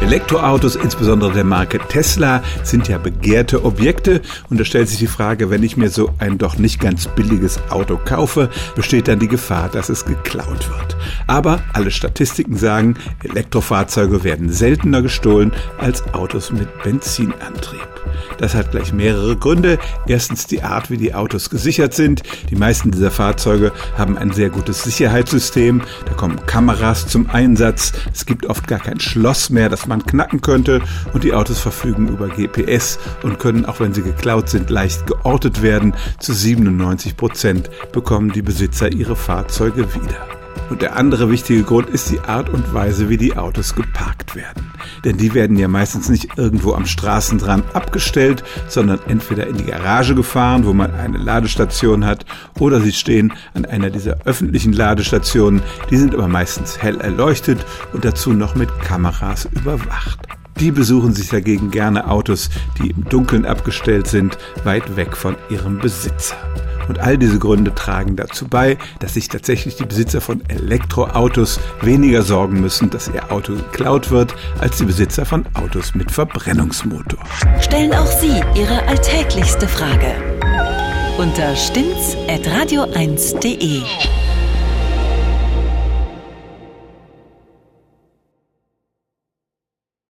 Elektroautos, insbesondere der Marke Tesla, sind ja begehrte Objekte und da stellt sich die Frage, wenn ich mir so ein doch nicht ganz billiges Auto kaufe, besteht dann die Gefahr, dass es geklaut wird. Aber alle Statistiken sagen, Elektrofahrzeuge werden seltener gestohlen als Autos mit Benzinantrieb. Das hat gleich mehrere Gründe. Erstens die Art, wie die Autos gesichert sind. Die meisten dieser Fahrzeuge haben ein sehr gutes Sicherheitssystem. Da kommen Kameras zum Einsatz. Es gibt oft gar kein Schloss mehr, das man knacken könnte. Und die Autos verfügen über GPS und können, auch wenn sie geklaut sind, leicht geortet werden. Zu 97 Prozent bekommen die Besitzer ihre Fahrzeuge wieder. Und der andere wichtige Grund ist die Art und Weise, wie die Autos geparkt werden. Denn die werden ja meistens nicht irgendwo am Straßenrand abgestellt, sondern entweder in die Garage gefahren, wo man eine Ladestation hat, oder sie stehen an einer dieser öffentlichen Ladestationen. Die sind aber meistens hell erleuchtet und dazu noch mit Kameras überwacht. Die besuchen sich dagegen gerne Autos, die im Dunkeln abgestellt sind, weit weg von ihrem Besitzer. Und all diese Gründe tragen dazu bei, dass sich tatsächlich die Besitzer von Elektroautos weniger sorgen müssen, dass ihr Auto geklaut wird, als die Besitzer von Autos mit Verbrennungsmotor. Stellen auch Sie Ihre alltäglichste Frage unter stimmtz.radio1.de.